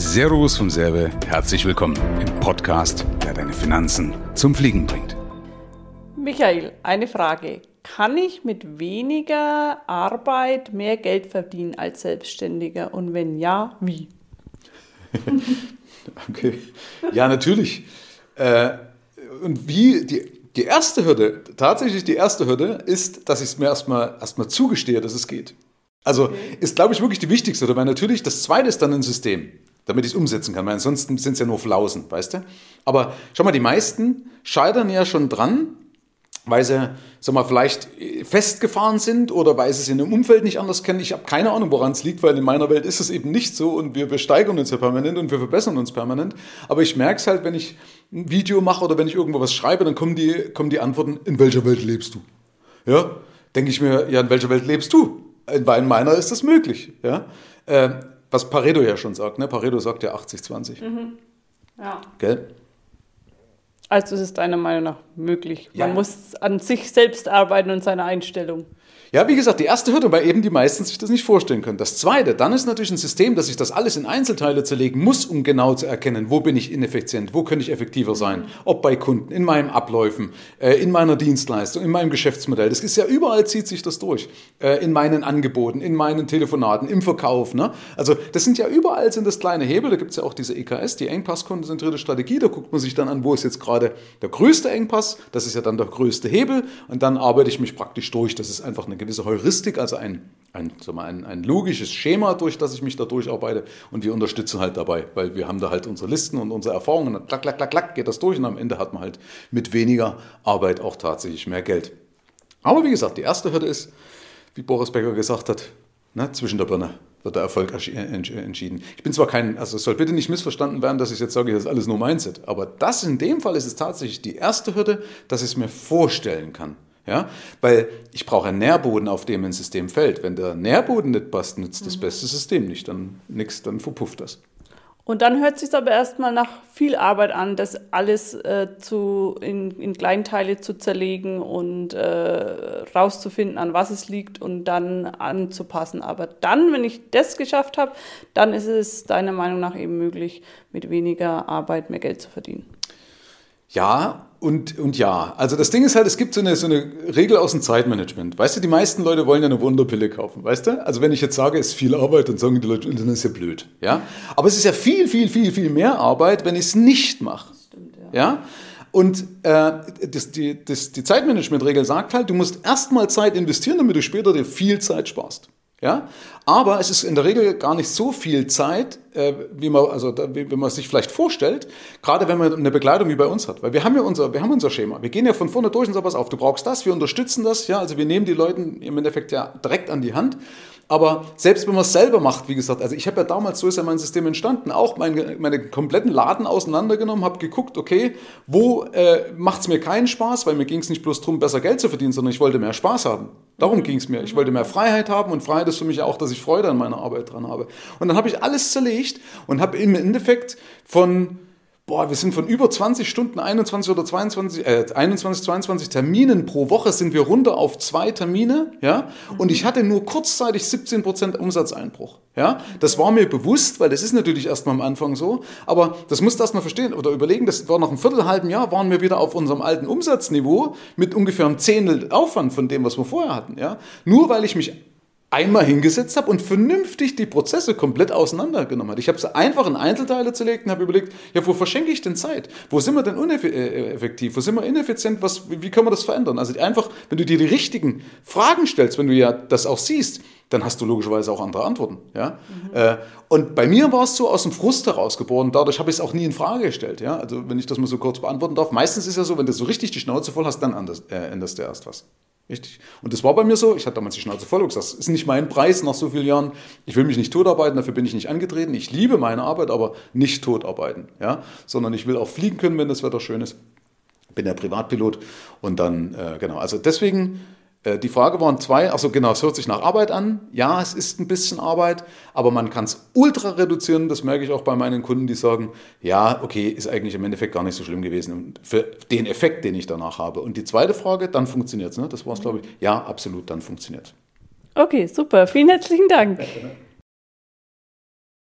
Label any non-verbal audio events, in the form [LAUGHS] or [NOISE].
Servus vom Serbe, herzlich willkommen im Podcast, der deine Finanzen zum Fliegen bringt. Michael, eine Frage. Kann ich mit weniger Arbeit mehr Geld verdienen als Selbstständiger? Und wenn ja, wie? [LAUGHS] okay. Ja, natürlich. Äh, und wie die, die erste Hürde, tatsächlich die erste Hürde, ist, dass ich es mir erstmal erstmal zugestehe, dass es geht. Also okay. ist, glaube ich, wirklich die wichtigste Hürde, weil natürlich das zweite ist dann ein System, damit ich es umsetzen kann, weil ansonsten sind es ja nur Flausen, weißt du? Aber schau mal, die meisten scheitern ja schon dran, weil sie, sag mal, vielleicht festgefahren sind oder weil sie es in dem Umfeld nicht anders kennen. Ich habe keine Ahnung, woran es liegt, weil in meiner Welt ist es eben nicht so und wir, wir steigern uns ja permanent und wir verbessern uns permanent. Aber ich merke es halt, wenn ich ein Video mache oder wenn ich irgendwo was schreibe, dann kommen die, kommen die Antworten, in welcher Welt lebst du? Ja, denke ich mir, ja, in welcher Welt lebst du? In meiner ist das möglich. Ja? Äh, was Pareto ja schon sagt. Ne? Pareto sagt ja 80-20. Mhm. Ja. Gell? Also ist es deiner Meinung nach möglich. Ja. Man muss an sich selbst arbeiten und seiner Einstellung. Ja, wie gesagt, die erste Hürde, weil eben die meisten sich das nicht vorstellen können. Das zweite, dann ist natürlich ein System, dass ich das alles in Einzelteile zerlegen muss, um genau zu erkennen, wo bin ich ineffizient, wo könnte ich effektiver sein, ob bei Kunden, in meinen Abläufen, äh, in meiner Dienstleistung, in meinem Geschäftsmodell. Das ist ja überall zieht sich das durch. Äh, in meinen Angeboten, in meinen Telefonaten, im Verkauf. Ne? Also das sind ja überall sind das kleine Hebel. Da gibt es ja auch diese EKS, die Engpasskonzentrierte Strategie. Da guckt man sich dann an, wo ist jetzt gerade der größte Engpass. Das ist ja dann der größte Hebel. Und dann arbeite ich mich praktisch durch. Das ist einfach eine gewisse Heuristik, also ein, ein, ein, ein logisches Schema, durch das ich mich da durcharbeite. Und wir unterstützen halt dabei, weil wir haben da halt unsere Listen und unsere Erfahrungen. Und klack, klack, klack, klack geht das durch. Und am Ende hat man halt mit weniger Arbeit auch tatsächlich mehr Geld. Aber wie gesagt, die erste Hürde ist, wie Boris Becker gesagt hat, ne, zwischen der Birne wird der Erfolg entschieden. Ich bin zwar kein, also es soll bitte nicht missverstanden werden, dass ich jetzt sage, das ist alles nur Mindset, aber das in dem Fall ist es tatsächlich die erste Hürde, dass ich es mir vorstellen kann. Ja? Weil ich brauche einen Nährboden, auf dem ein System fällt. Wenn der Nährboden nicht passt, nützt das mhm. beste System nicht. Dann nix, dann verpufft das. Und dann hört es sich aber erstmal nach viel Arbeit an, das alles äh, zu, in, in Kleinteile zu zerlegen und äh, rauszufinden, an was es liegt und dann anzupassen. Aber dann, wenn ich das geschafft habe, dann ist es deiner Meinung nach eben möglich, mit weniger Arbeit mehr Geld zu verdienen. Ja, und, und ja, also das Ding ist halt, es gibt so eine, so eine Regel aus dem Zeitmanagement. Weißt du, die meisten Leute wollen ja eine Wunderpille kaufen, weißt du? Also wenn ich jetzt sage, es ist viel Arbeit, dann sagen die Leute, dann ist ja blöd, ja? Aber es ist ja viel, viel, viel, viel mehr Arbeit, wenn ich es nicht mache, Stimmt, ja. ja? Und äh, das, die, das, die Zeitmanagement-Regel sagt halt, du musst erstmal Zeit investieren, damit du später dir viel Zeit sparst. Ja? Aber es ist in der Regel gar nicht so viel Zeit, äh, wie, man, also, wie, wie man sich vielleicht vorstellt, gerade wenn man eine Begleitung wie bei uns hat. Weil wir haben ja unser, wir haben unser Schema. Wir gehen ja von vorne durch und sagen, pass auf, du brauchst das, wir unterstützen das. Ja? Also wir nehmen die Leute im Endeffekt ja direkt an die Hand. Aber selbst wenn man es selber macht, wie gesagt, also ich habe ja damals, so ist ja mein System entstanden, auch meine, meine kompletten Laden auseinandergenommen, habe geguckt, okay, wo äh, macht es mir keinen Spaß, weil mir ging es nicht bloß darum, besser Geld zu verdienen, sondern ich wollte mehr Spaß haben. Darum ging es mir. Ich wollte mehr Freiheit haben und Freiheit ist für mich auch, dass ich Freude an meiner Arbeit dran habe. Und dann habe ich alles zerlegt und habe im Endeffekt von boah, wir sind von über 20 Stunden, 21 oder 22, äh, 21, 22 Terminen pro Woche sind wir runter auf zwei Termine, ja, und ich hatte nur kurzzeitig 17 Prozent Umsatzeinbruch, ja. Das war mir bewusst, weil das ist natürlich erstmal am Anfang so, aber das musst du erstmal verstehen oder überlegen, das war nach einem Viertelhalben Jahr, waren wir wieder auf unserem alten Umsatzniveau mit ungefähr einem Zehntel Aufwand von dem, was wir vorher hatten, ja. Nur weil ich mich einmal hingesetzt habe und vernünftig die Prozesse komplett auseinandergenommen habe. Ich habe sie einfach in Einzelteile zerlegt und habe überlegt, ja, wo verschenke ich denn Zeit? Wo sind wir denn uneffektiv? Wo sind wir ineffizient? Was, wie können wir das verändern? Also einfach, wenn du dir die richtigen Fragen stellst, wenn du ja das auch siehst, dann hast du logischerweise auch andere Antworten. Ja? Mhm. Äh, und bei mir war es so aus dem Frust herausgeboren, dadurch habe ich es auch nie in Frage gestellt. Ja? Also wenn ich das mal so kurz beantworten darf, meistens ist ja so, wenn du so richtig die Schnauze voll hast, dann änderst, äh, änderst du erst was. Richtig. Und das war bei mir so. Ich hatte damals die Schnauze voll gesagt, das ist nicht mein Preis nach so vielen Jahren. Ich will mich nicht totarbeiten, dafür bin ich nicht angetreten. Ich liebe meine Arbeit, aber nicht totarbeiten. Ja? Sondern ich will auch fliegen können, wenn das Wetter schön ist. Bin ja Privatpilot. Und dann, äh, genau. Also deswegen die Frage waren zwei, also genau, es hört sich nach Arbeit an. Ja, es ist ein bisschen Arbeit, aber man kann es ultra reduzieren. Das merke ich auch bei meinen Kunden, die sagen, ja, okay, ist eigentlich im Endeffekt gar nicht so schlimm gewesen für den Effekt, den ich danach habe. Und die zweite Frage, dann funktioniert es. Ne? Das war es, glaube ich. Ja, absolut, dann funktioniert Okay, super. Vielen herzlichen Dank. Ja,